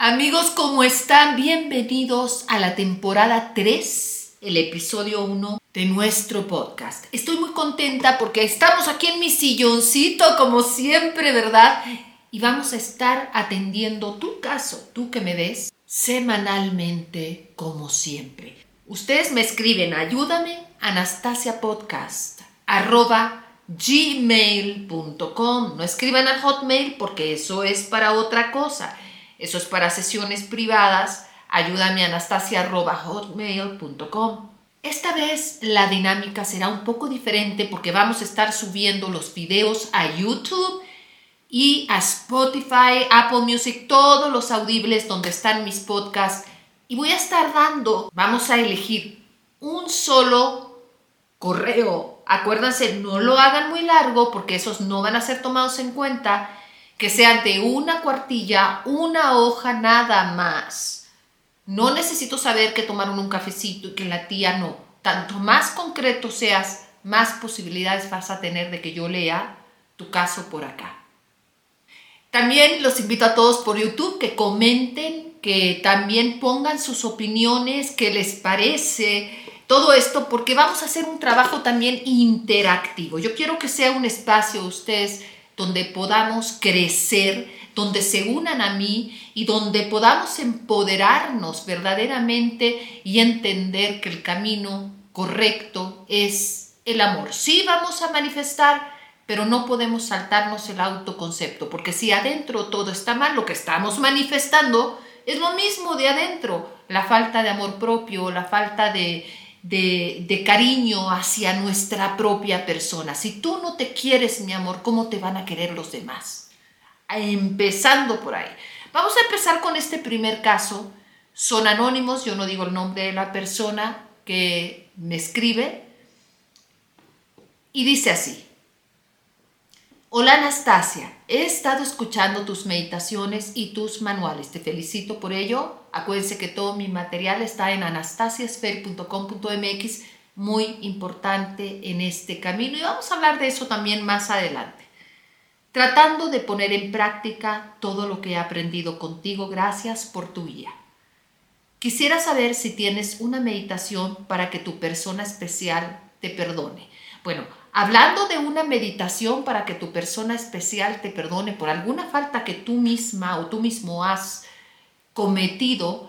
Amigos, ¿cómo están? Bienvenidos a la temporada 3, el episodio 1 de nuestro podcast. Estoy muy contenta porque estamos aquí en mi silloncito, como siempre, ¿verdad? Y vamos a estar atendiendo tu caso, tú que me ves, semanalmente, como siempre. Ustedes me escriben, ayúdame, Anastasia Podcast, arroba gmail.com. No escriban al hotmail porque eso es para otra cosa. Eso es para sesiones privadas. Ayúdame anastasia.hotmail.com. Esta vez la dinámica será un poco diferente porque vamos a estar subiendo los videos a YouTube y a Spotify, Apple Music, todos los audibles donde están mis podcasts. Y voy a estar dando, vamos a elegir un solo correo. Acuérdense, no lo hagan muy largo porque esos no van a ser tomados en cuenta que sean de una cuartilla, una hoja nada más. No necesito saber que tomaron un cafecito y que la tía no. Tanto más concreto seas, más posibilidades vas a tener de que yo lea tu caso por acá. También los invito a todos por YouTube que comenten, que también pongan sus opiniones, qué les parece todo esto, porque vamos a hacer un trabajo también interactivo. Yo quiero que sea un espacio, ustedes donde podamos crecer, donde se unan a mí y donde podamos empoderarnos verdaderamente y entender que el camino correcto es el amor. Sí vamos a manifestar, pero no podemos saltarnos el autoconcepto, porque si adentro todo está mal, lo que estamos manifestando es lo mismo de adentro, la falta de amor propio, la falta de de, cariño hacia nuestra propia persona. Si tú no te quieres, mi amor, ¿cómo te van a querer los demás? Empezando por ahí. Vamos a empezar con este primer caso. Son anónimos, yo no digo el nombre de la persona que me escribe. Y dice así. Hola Anastasia, he estado escuchando tus meditaciones y tus manuales. Te felicito por ello. Acuérdense que todo mi material está en anastasiasfer.com.mx, muy importante en este camino y vamos a hablar de eso también más adelante. Tratando de poner en práctica todo lo que he aprendido contigo, gracias por tu guía. Quisiera saber si tienes una meditación para que tu persona especial te perdone. Bueno, hablando de una meditación para que tu persona especial te perdone por alguna falta que tú misma o tú mismo has cometido,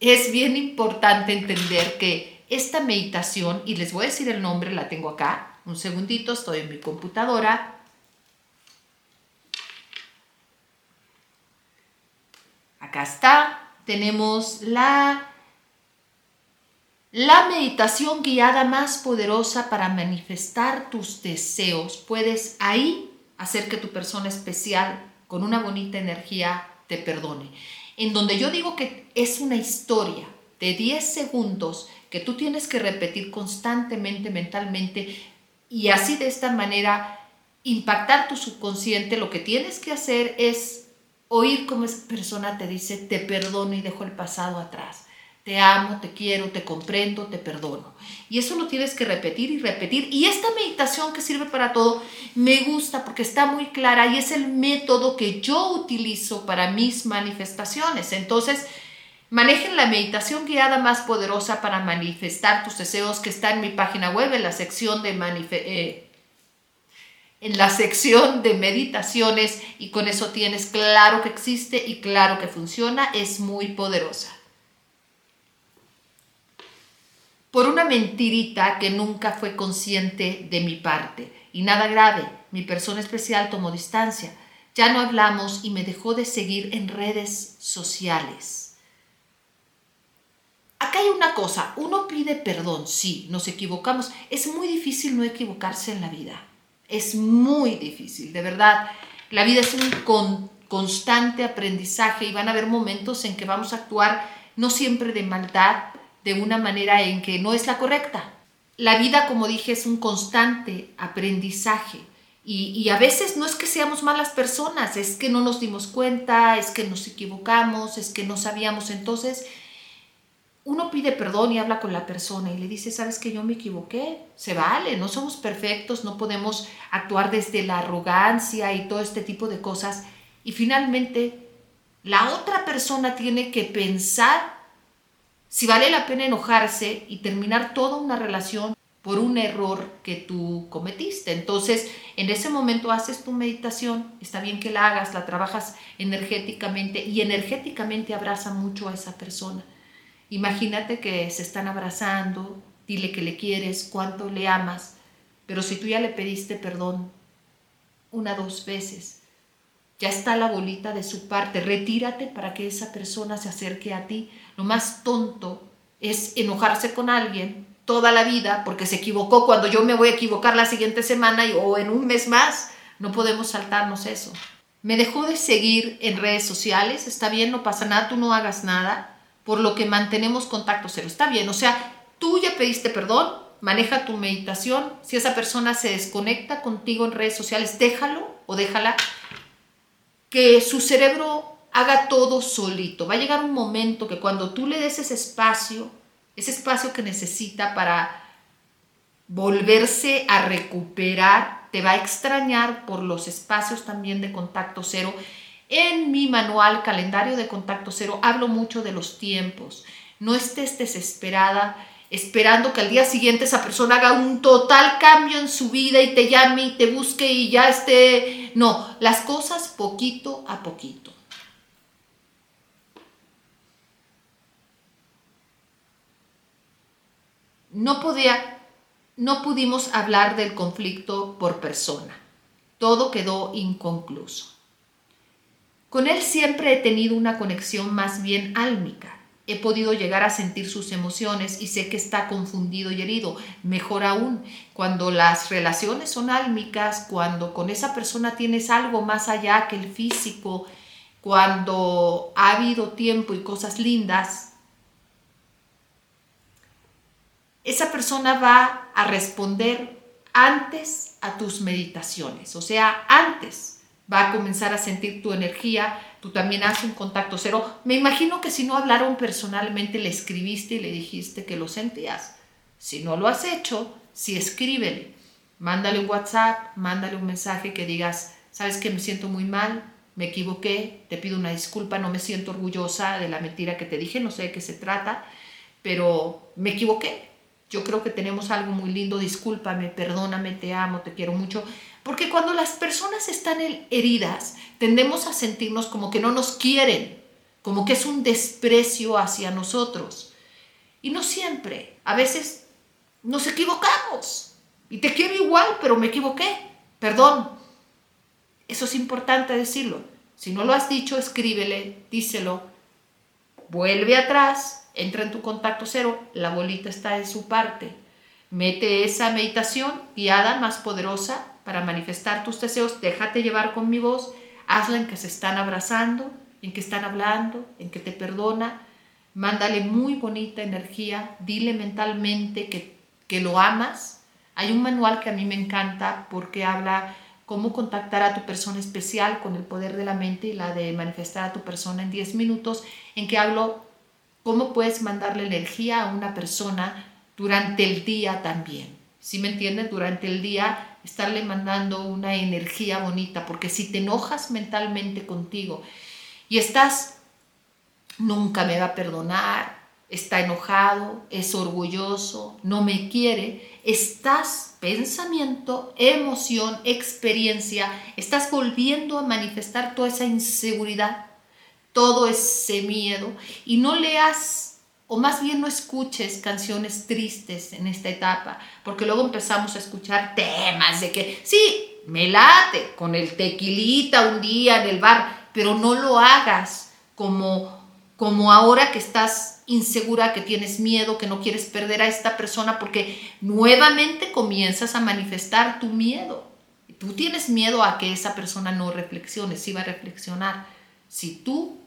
es bien importante entender que esta meditación, y les voy a decir el nombre, la tengo acá, un segundito, estoy en mi computadora. Acá está, tenemos la la meditación guiada más poderosa para manifestar tus deseos. Puedes ahí hacer que tu persona especial con una bonita energía te perdone. En donde yo digo que es una historia de 10 segundos que tú tienes que repetir constantemente mentalmente y así de esta manera impactar tu subconsciente, lo que tienes que hacer es oír cómo esa persona te dice, te perdono y dejo el pasado atrás te amo, te quiero, te comprendo, te perdono. Y eso lo tienes que repetir y repetir. Y esta meditación que sirve para todo me gusta porque está muy clara y es el método que yo utilizo para mis manifestaciones. Entonces, manejen la meditación guiada más poderosa para manifestar tus deseos que está en mi página web en la sección de eh, en la sección de meditaciones y con eso tienes claro que existe y claro que funciona, es muy poderosa. Por una mentirita que nunca fue consciente de mi parte. Y nada grave, mi persona especial tomó distancia. Ya no hablamos y me dejó de seguir en redes sociales. Acá hay una cosa, uno pide perdón, sí, nos equivocamos. Es muy difícil no equivocarse en la vida. Es muy difícil, de verdad. La vida es un constante aprendizaje y van a haber momentos en que vamos a actuar no siempre de maldad, de una manera en que no es la correcta. La vida, como dije, es un constante aprendizaje. Y, a veces no es que seamos malas personas, es que no nos dimos cuenta, es que nos equivocamos, es que no sabíamos. Entonces, uno pide perdón y habla con la persona y le dice, sabes que yo me equivoqué, se vale, no somos perfectos, no podemos actuar desde la arrogancia y todo este tipo de cosas. Y finalmente la otra persona tiene que pensar si vale la pena enojarse y terminar toda una relación por un error que tú cometiste. Entonces, en ese momento haces tu meditación, está bien que la hagas, la trabajas energéticamente y energéticamente abraza mucho a esa persona. Imagínate que se están abrazando, dile que le quieres, cuánto le amas, pero si tú ya le pediste perdón una, dos veces, ya está la bolita de su parte, retírate para que esa persona se acerque a ti. Lo más tonto es enojarse con alguien toda la vida porque se equivocó cuando yo me voy a equivocar la siguiente semana o en un mes más. No podemos saltarnos eso. Me dejó de seguir en redes sociales, está bien, no pasa nada, tú no hagas nada, por lo que mantenemos contacto cero, está bien, o sea, tú ya pediste perdón, maneja tu meditación, si esa persona se desconecta contigo en redes sociales, déjalo o déjala, que su cerebro haga todo solito. Va a llegar un momento que cuando tú le des ese espacio, ese espacio que necesita para volverse a recuperar, te va a extrañar por los espacios también de contacto cero. En mi manual calendario de contacto cero hablo mucho de los tiempos. No estés desesperada esperando que al día siguiente esa persona haga un total cambio en su vida y te llame y te busque y ya esté... No, las cosas poquito a poquito. no podía, no pudimos hablar del conflicto por persona. Todo quedó inconcluso. Con él siempre he tenido una conexión más bien álmica. He podido llegar a sentir sus emociones y sé que está confundido y herido. Mejor aún, cuando las relaciones son álmicas, cuando con esa persona tienes algo más allá que el físico, cuando ha habido tiempo y cosas lindas, esa persona va a responder antes a tus meditaciones, o sea, antes va a comenzar a sentir tu energía, tú también haces un contacto cero. Me imagino que si no hablaron personalmente, le escribiste y le dijiste que lo sentías. Si no lo has hecho, sí escríbele, mándale un WhatsApp, mándale un mensaje que digas, sabes que me siento muy mal, me equivoqué, te pido una disculpa, no me siento orgullosa de la mentira que te dije, no sé de qué se trata, pero me equivoqué, yo creo que tenemos algo muy lindo, discúlpame, perdóname, te amo, te quiero mucho. Porque cuando las personas están heridas, tendemos a sentirnos como que no nos quieren, como que es un desprecio hacia nosotros. Y no siempre, a veces nos equivocamos. Y te quiero igual, pero me equivoqué. Perdón. Eso es importante decirlo. Si no lo has dicho, escríbele, díselo. Vuelve atrás, entra en tu contacto cero, la bolita está en su parte. Mete esa meditación guiada más poderosa para manifestar tus deseos, déjate llevar con mi voz, hazla en que se están abrazando, en que están hablando, en que te perdona, mándale muy bonita energía, dile mentalmente que, que lo amas. Hay un manual que a mí me encanta porque habla cómo contactar a tu persona especial con el poder de la mente y la de manifestar a tu persona en 10 minutos, en que hablo cómo puedes mandarle energía a una persona durante el día también. ¿Sí me entiendes? Durante el día estarle mandando una energía bonita, porque si te enojas mentalmente contigo y estás, nunca me va a perdonar, está enojado, es orgulloso, no me quiere, estás pensamiento, emoción, experiencia, estás volviendo a manifestar toda esa inseguridad todo ese miedo y no leas o más bien no escuches canciones tristes en esta etapa, porque luego empezamos a escuchar temas de que sí, me late con el tequilita un día en el bar, pero no lo hagas como como ahora que estás insegura, que tienes miedo, que no quieres perder a esta persona porque nuevamente comienzas a manifestar tu miedo. Tú tienes miedo a que esa persona no reflexione, sí va a reflexionar. Si tú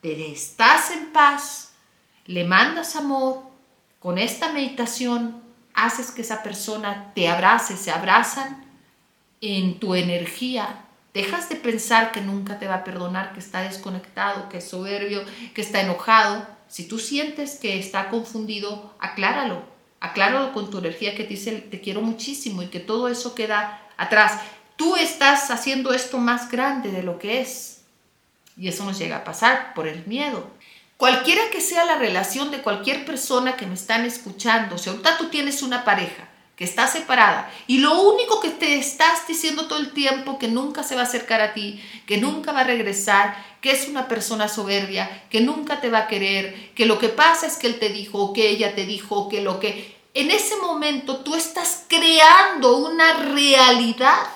te estás en paz, le mandas amor, con esta meditación haces que esa persona te abrace, se abrazan en tu energía. Dejas de pensar que nunca te va a perdonar, que está desconectado, que es soberbio, que está enojado. Si tú sientes que está confundido, acláralo. Acláralo con tu energía que te dice te quiero muchísimo y que todo eso queda atrás. Tú estás haciendo esto más grande de lo que es Y eso nos llega a pasar por el miedo. Cualquiera que sea la relación de cualquier persona que me están escuchando, si ahorita tú tienes una pareja que está separada y lo único que te estás diciendo todo el tiempo que nunca se va a acercar a ti, que nunca va a regresar, que es una persona soberbia, que nunca te va a querer, que lo que pasa es que él te dijo, que ella te dijo, que lo que... En ese momento tú estás creando una realidad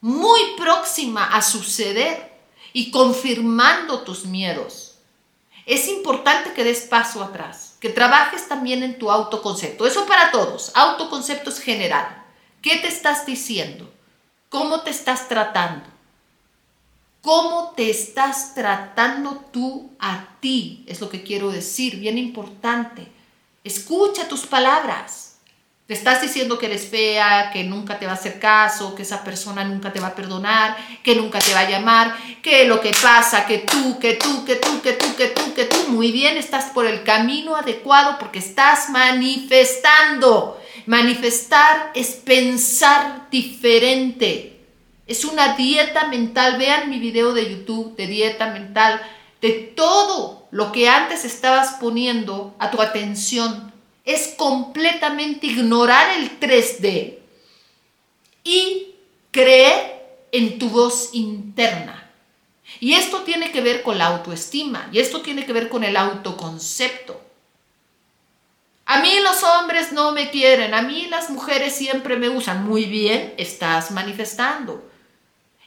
muy próxima a suceder y confirmando tus miedos. Es importante que des paso atrás, que trabajes también en tu autoconcepto. Eso para todos. Autoconcepto es general. ¿Qué te estás diciendo? ¿Cómo te estás tratando? ¿Cómo te estás tratando tú a ti? Es lo que quiero decir, bien importante. Escucha tus palabras. Te estás diciendo que eres fea, que nunca te va a hacer caso, que esa persona nunca te va a perdonar, que nunca te va a llamar, que lo que pasa, que tú, que tú, que tú, que tú, que tú, que tú, muy bien, estás por el camino adecuado porque estás manifestando. Manifestar es pensar diferente. Es una dieta mental. Vean mi video de YouTube de dieta mental, de todo lo que antes estabas poniendo a tu atención es completamente ignorar el 3D y creer en tu voz interna. Y esto tiene que ver con la autoestima y esto tiene que ver con el autoconcepto. A mí los hombres no me quieren, a mí las mujeres siempre me usan. Muy bien, estás manifestando.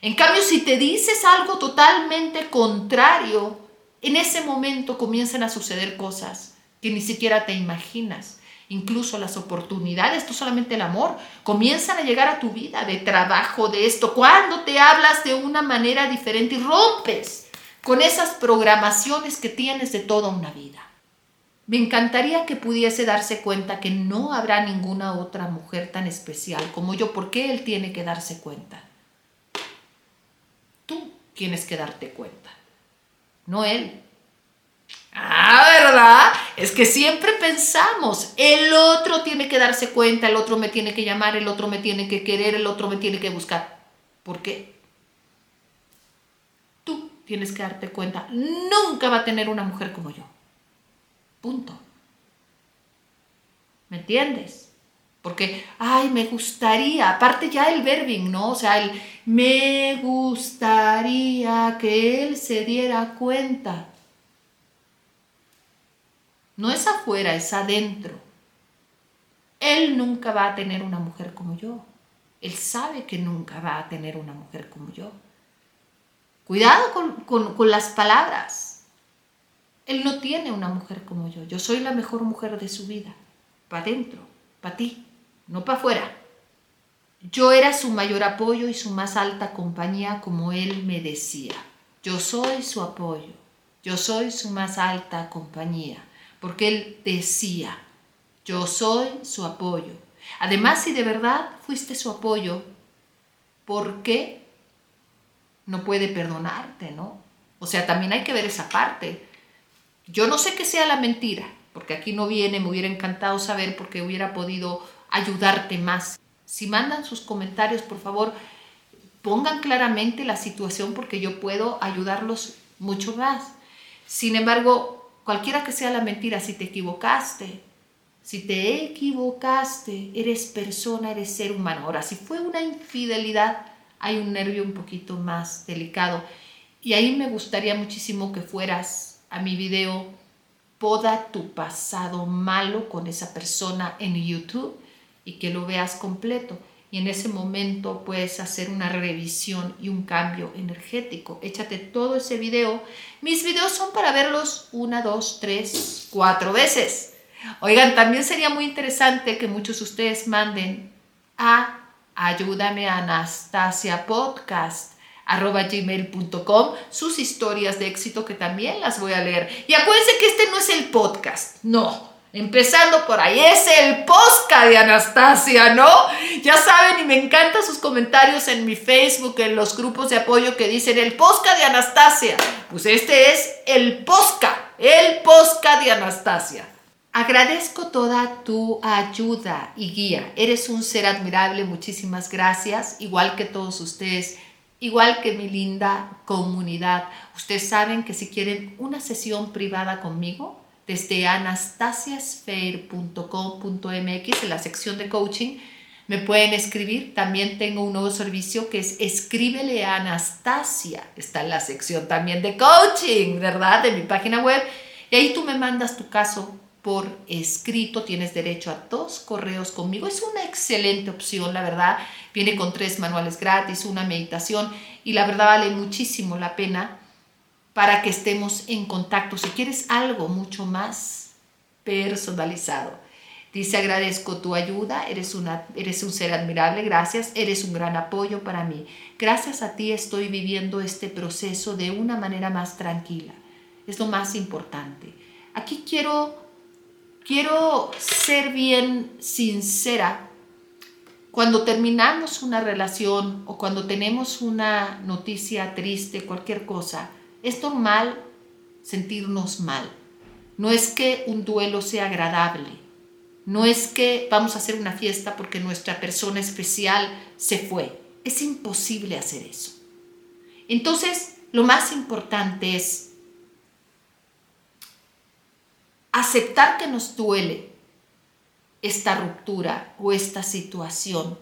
En cambio, si te dices algo totalmente contrario, en ese momento comienzan a suceder cosas que ni siquiera te imaginas. Incluso las oportunidades, tú solamente el amor, comienzan a llegar a tu vida de trabajo, de esto. Cuando te hablas de una manera diferente y rompes con esas programaciones que tienes de toda una vida. Me encantaría que pudiese darse cuenta que no habrá ninguna otra mujer tan especial como yo. ¿Por qué él tiene que darse cuenta? Tú tienes que darte cuenta, no él. Ah, ¿verdad? Es que siempre pensamos, el otro tiene que darse cuenta, el otro me tiene que llamar, el otro me tiene que querer, el otro me tiene que buscar. ¿Por qué? Tú tienes que darte cuenta, nunca va a tener una mujer como yo. Punto. ¿Me entiendes? Porque, ay, me gustaría, aparte ya el verbing, ¿no? O sea, el me gustaría que él se diera cuenta no es afuera, es adentro. Él nunca va a tener una mujer como yo. Él sabe que nunca va a tener una mujer como yo. Cuidado con, las palabras. Él no tiene una mujer como yo. Yo soy la mejor mujer de su vida. Para adentro, para ti, no para afuera. Yo era su mayor apoyo y su más alta compañía, como él me decía. Yo soy su apoyo. Yo soy su más alta compañía porque Él decía, yo soy su apoyo. Además, si de verdad fuiste su apoyo, ¿por qué no puede perdonarte, no? O sea, también hay que ver esa parte. Yo no sé qué sea la mentira, porque aquí no viene, me hubiera encantado saber porque hubiera podido ayudarte más. Si mandan sus comentarios, por favor, pongan claramente la situación porque yo puedo ayudarlos mucho más. Sin embargo, cualquiera que sea la mentira, si te equivocaste, si te equivocaste, eres persona, eres ser humano. Ahora, si fue una infidelidad, hay un nervio un poquito más delicado. Y ahí me gustaría muchísimo que fueras a mi video Poda tu pasado malo con esa persona en YouTube y que lo veas completo y en ese momento puedes hacer una revisión y un cambio energético. Échate todo ese video. Mis videos son para verlos una, dos, tres, cuatro veces. Oigan, también sería muy interesante que muchos de ustedes manden a ayúdame a Anastasia Podcast arroba gmail.com sus historias de éxito que también las voy a leer. Y acuérdense que este no es el podcast, no. Empezando por ahí, es el posca de Anastasia, ¿no? Ya saben, y me encantan sus comentarios en mi Facebook, en los grupos de apoyo que dicen el posca de Anastasia. Pues este es el posca, el posca de Anastasia. Agradezco toda tu ayuda y guía. Eres un ser admirable, muchísimas gracias. Igual que todos ustedes, igual que mi linda comunidad. Ustedes saben que si quieren una sesión privada conmigo, desde anastasiasfair.com.mx en la sección de coaching, me pueden escribir. También tengo un nuevo servicio que es Escríbele a Anastasia. Está en la sección también de coaching, ¿verdad? De mi página web. Y ahí tú me mandas tu caso por escrito. Tienes derecho a dos correos conmigo. Es una excelente opción, la verdad. Viene con tres manuales gratis, una meditación y la verdad vale muchísimo la pena para que estemos en contacto. Si quieres algo mucho más personalizado. Dice, agradezco tu ayuda, eres, una, eres un ser admirable, gracias, eres un gran apoyo para mí. Gracias a ti estoy viviendo este proceso de una manera más tranquila. Es lo más importante. Aquí quiero, quiero ser bien sincera. Cuando terminamos una relación o cuando tenemos una noticia triste, cualquier cosa, es normal sentirnos mal. No es que un duelo sea agradable no es que vamos a hacer una fiesta porque nuestra persona especial se fue. Es imposible hacer eso. Entonces, lo más importante es aceptar que nos duele esta ruptura o esta situación.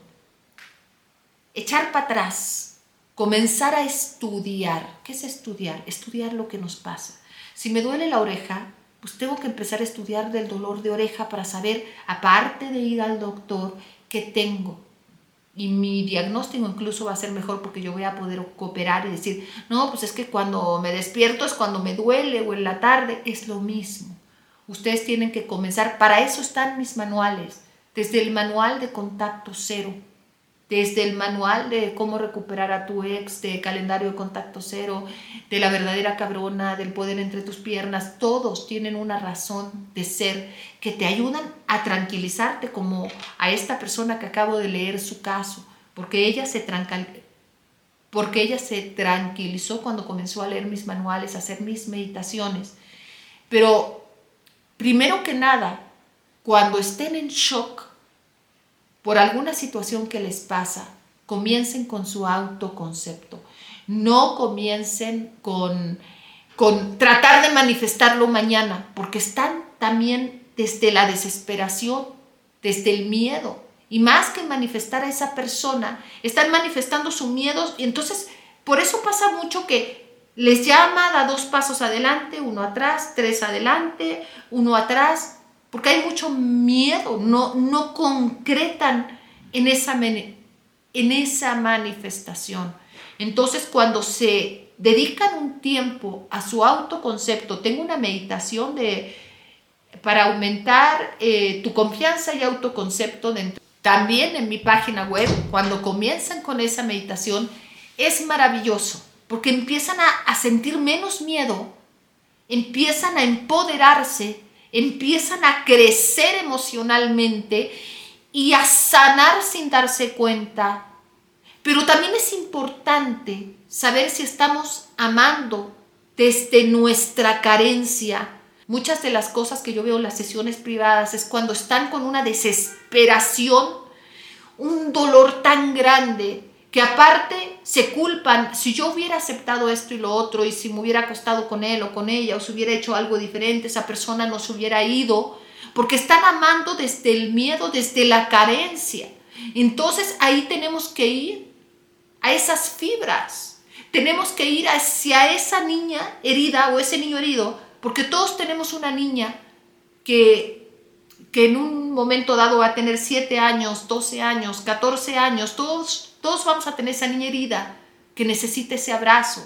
Echar para atrás, comenzar a estudiar. ¿Qué es estudiar? Estudiar lo que nos pasa. Si me duele la oreja, pues tengo que empezar a estudiar del dolor de oreja para saber, aparte de ir al doctor, qué tengo. Y mi diagnóstico incluso va a ser mejor porque yo voy a poder cooperar y decir, no, pues es que cuando me despierto es cuando me duele o en la tarde, es lo mismo. Ustedes tienen que comenzar, para eso están mis manuales, desde el manual de contacto cero desde el manual de cómo recuperar a tu ex, de calendario de contacto cero, de la verdadera cabrona, del poder entre tus piernas, todos tienen una razón de ser que te ayudan a tranquilizarte como a esta persona que acabo de leer su caso, porque ella se porque ella se tranquilizó cuando comenzó a leer mis manuales, a hacer mis meditaciones. Pero primero que nada, cuando estén en shock, por alguna situación que les pasa, comiencen con su autoconcepto. No comiencen con, con tratar de manifestarlo mañana, porque están también desde la desesperación, desde el miedo. Y más que manifestar a esa persona, están manifestando su miedo. Y entonces, por eso pasa mucho que les llama, da dos pasos adelante, uno atrás, tres adelante, uno atrás, porque hay mucho miedo, no, no concretan en esa, en esa manifestación. Entonces, cuando se dedican un tiempo a su autoconcepto, tengo una meditación de, para aumentar eh, tu confianza y autoconcepto dentro. También en mi página web, cuando comienzan con esa meditación, es maravilloso, porque empiezan a, a sentir menos miedo, empiezan a empoderarse empiezan a crecer emocionalmente y a sanar sin darse cuenta. Pero también es importante saber si estamos amando desde nuestra carencia. Muchas de las cosas que yo veo en las sesiones privadas es cuando están con una desesperación, un dolor tan grande que aparte se culpan, si yo hubiera aceptado esto y lo otro, y si me hubiera acostado con él o con ella, o si hubiera hecho algo diferente, esa persona no se hubiera ido, porque están amando desde el miedo, desde la carencia. Entonces ahí tenemos que ir a esas fibras, tenemos que ir hacia esa niña herida o ese niño herido, porque todos tenemos una niña que, que en momento dado va a tener 7 años, 12 años, 14 años, todos todos vamos a tener esa niña herida que necesita ese abrazo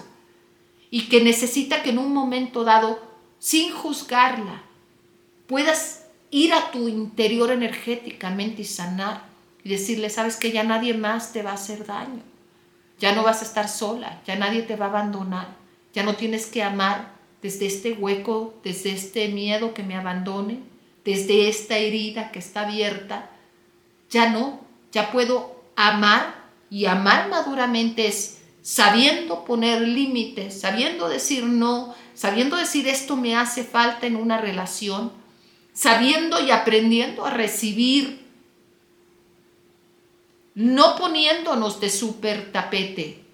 y que necesita que en un momento dado, sin juzgarla, puedas ir a tu interior energéticamente y sanar y decirle, sabes que ya nadie más te va a hacer daño, ya no vas a estar sola, ya nadie te va a abandonar, ya no tienes que amar desde este hueco, desde este miedo que me abandone, desde esta herida que está abierta, ya no, ya puedo amar y amar maduramente es sabiendo poner límites, sabiendo decir no, sabiendo decir esto me hace falta en una relación, sabiendo y aprendiendo a recibir, no poniéndonos de super tapete,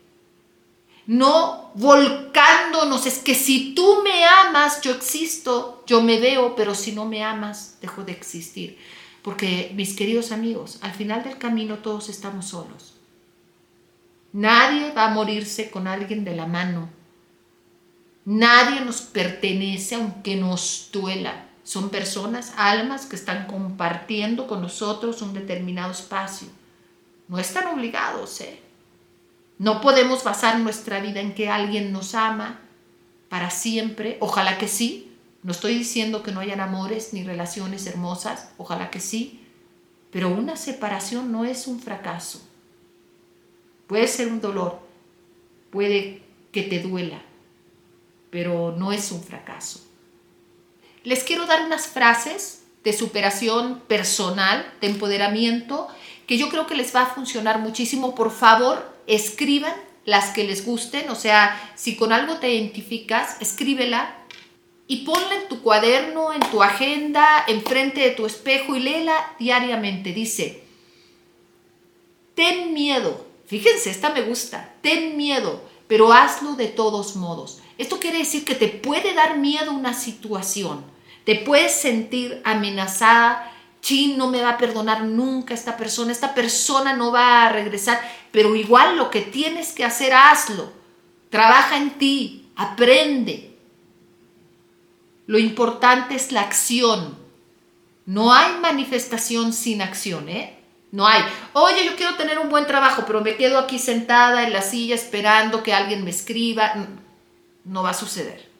no volcándonos, es que si tú me amas, yo existo, yo me veo, pero si no me amas, dejo de existir. Porque, mis queridos amigos, al final del camino todos estamos solos. Nadie va a morirse con alguien de la mano. Nadie nos pertenece aunque nos duela. Son personas, almas que están compartiendo con nosotros un determinado espacio. No están obligados, ¿eh? No podemos basar nuestra vida en que alguien nos ama para siempre. Ojalá que sí. No estoy diciendo que no hayan amores ni relaciones hermosas. Ojalá que sí. Pero una separación no es un fracaso. Puede ser un dolor. Puede que te duela. Pero no es un fracaso. Les quiero dar unas frases de superación personal, de empoderamiento, que yo creo que les va a funcionar muchísimo. Por favor, escriban las que les gusten, o sea, si con algo te identificas, escríbela y ponla en tu cuaderno, en tu agenda, enfrente de tu espejo y léela diariamente. Dice, ten miedo, fíjense, esta me gusta, ten miedo, pero hazlo de todos modos. Esto quiere decir que te puede dar miedo una situación, te puedes sentir amenazada, chin, no me va a perdonar nunca esta persona, esta persona no va a regresar, pero igual lo que tienes que hacer, hazlo. Trabaja en ti, aprende. Lo importante es la acción. No hay manifestación sin acción, ¿eh? No hay. Oye, yo quiero tener un buen trabajo, pero me quedo aquí sentada en la silla esperando que alguien me escriba. No va a suceder.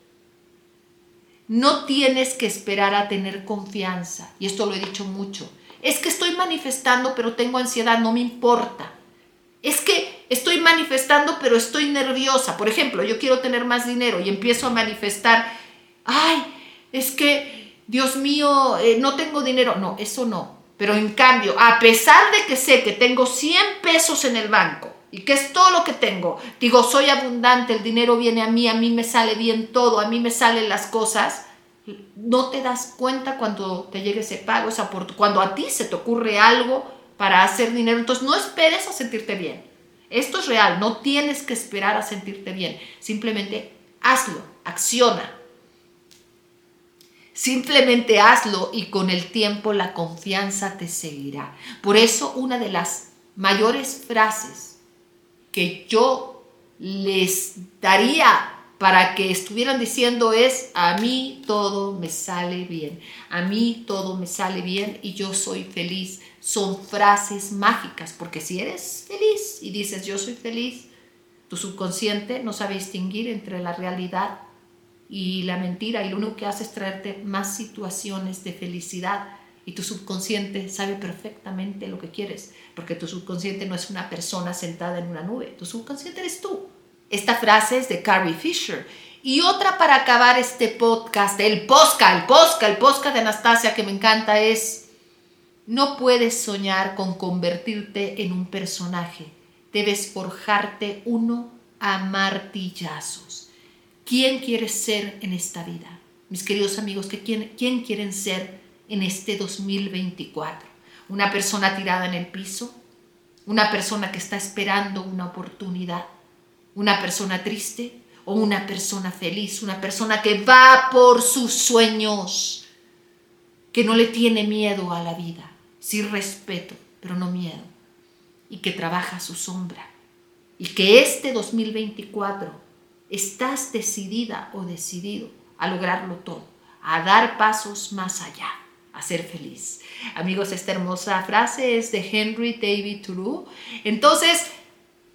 No tienes que esperar a tener confianza, y esto lo he dicho mucho. Es que estoy manifestando, pero tengo ansiedad, no me importa. Es que estoy manifestando, pero estoy nerviosa. Por ejemplo, yo quiero tener más dinero y empiezo a manifestar, ay, es que, Dios mío, eh, no tengo dinero. No, eso no. Pero en cambio, a pesar de que sé que tengo 100 pesos en el banco, y que es todo lo que tengo. Digo, soy abundante, el dinero viene a mí, a mí me sale bien todo, a mí me salen las cosas. No te das cuenta cuando te llegue ese pago, esa cuando a ti se te ocurre algo para hacer dinero. Entonces no esperes a sentirte bien. Esto es real, no tienes que esperar a sentirte bien. Simplemente hazlo, acciona. Simplemente hazlo y con el tiempo la confianza te seguirá. Por eso una de las mayores frases que yo les daría para que estuvieran diciendo es, a mí todo me sale bien, a mí todo me sale bien y yo soy feliz. Son frases mágicas, porque si eres feliz y dices yo soy feliz, tu subconsciente no sabe distinguir entre la realidad y la mentira y lo único que hace es traerte más situaciones de felicidad y tu subconsciente sabe perfectamente lo que quieres, porque tu subconsciente no es una persona sentada en una nube, tu subconsciente eres tú. Esta frase es de Carrie Fisher. Y otra para acabar este podcast, el posca, el posca, el posca de Anastasia que me encanta es, no puedes soñar con convertirte en un personaje, debes forjarte uno a martillazos. ¿Quién quieres ser en esta vida? Mis queridos amigos, ¿quién, quién quieren ser en este 2024. Una persona tirada en el piso, una persona que está esperando una oportunidad, una persona triste o una persona feliz, una persona que va por sus sueños, que no le tiene miedo a la vida, sí respeto, pero no miedo, y que trabaja su sombra, y que este 2024 estás decidida o decidido a lograrlo todo, a dar pasos más allá a ser feliz. Amigos, esta hermosa frase es de Henry David Thoreau. Entonces,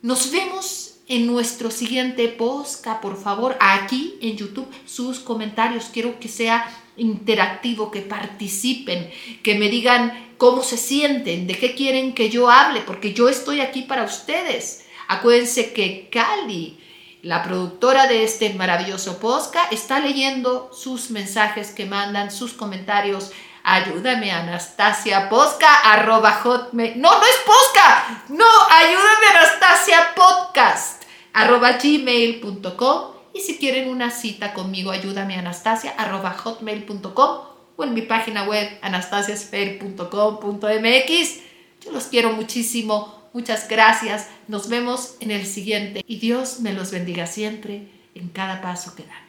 nos vemos en nuestro siguiente podcast, por favor, aquí en YouTube, sus comentarios. Quiero que sea interactivo, que participen, que me digan cómo se sienten, de qué quieren que yo hable, porque yo estoy aquí para ustedes. Acuérdense que Cali, la productora de este maravilloso podcast, está leyendo sus mensajes que mandan, sus comentarios Ayúdame, Anastasia Posca, arroba hotmail. No, no es Posca. No, ayúdame, Anastasia Podcast, arroba gmail.com. Y si quieren una cita conmigo, ayúdame, Anastasia, arroba hotmail.com o en mi página web, anastasiasfer.com.mx. Yo los quiero muchísimo. Muchas gracias. Nos vemos en el siguiente. Y Dios me los bendiga siempre en cada paso que dan.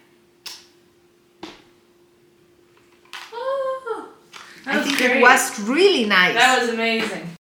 I think great. it was really nice. That was amazing.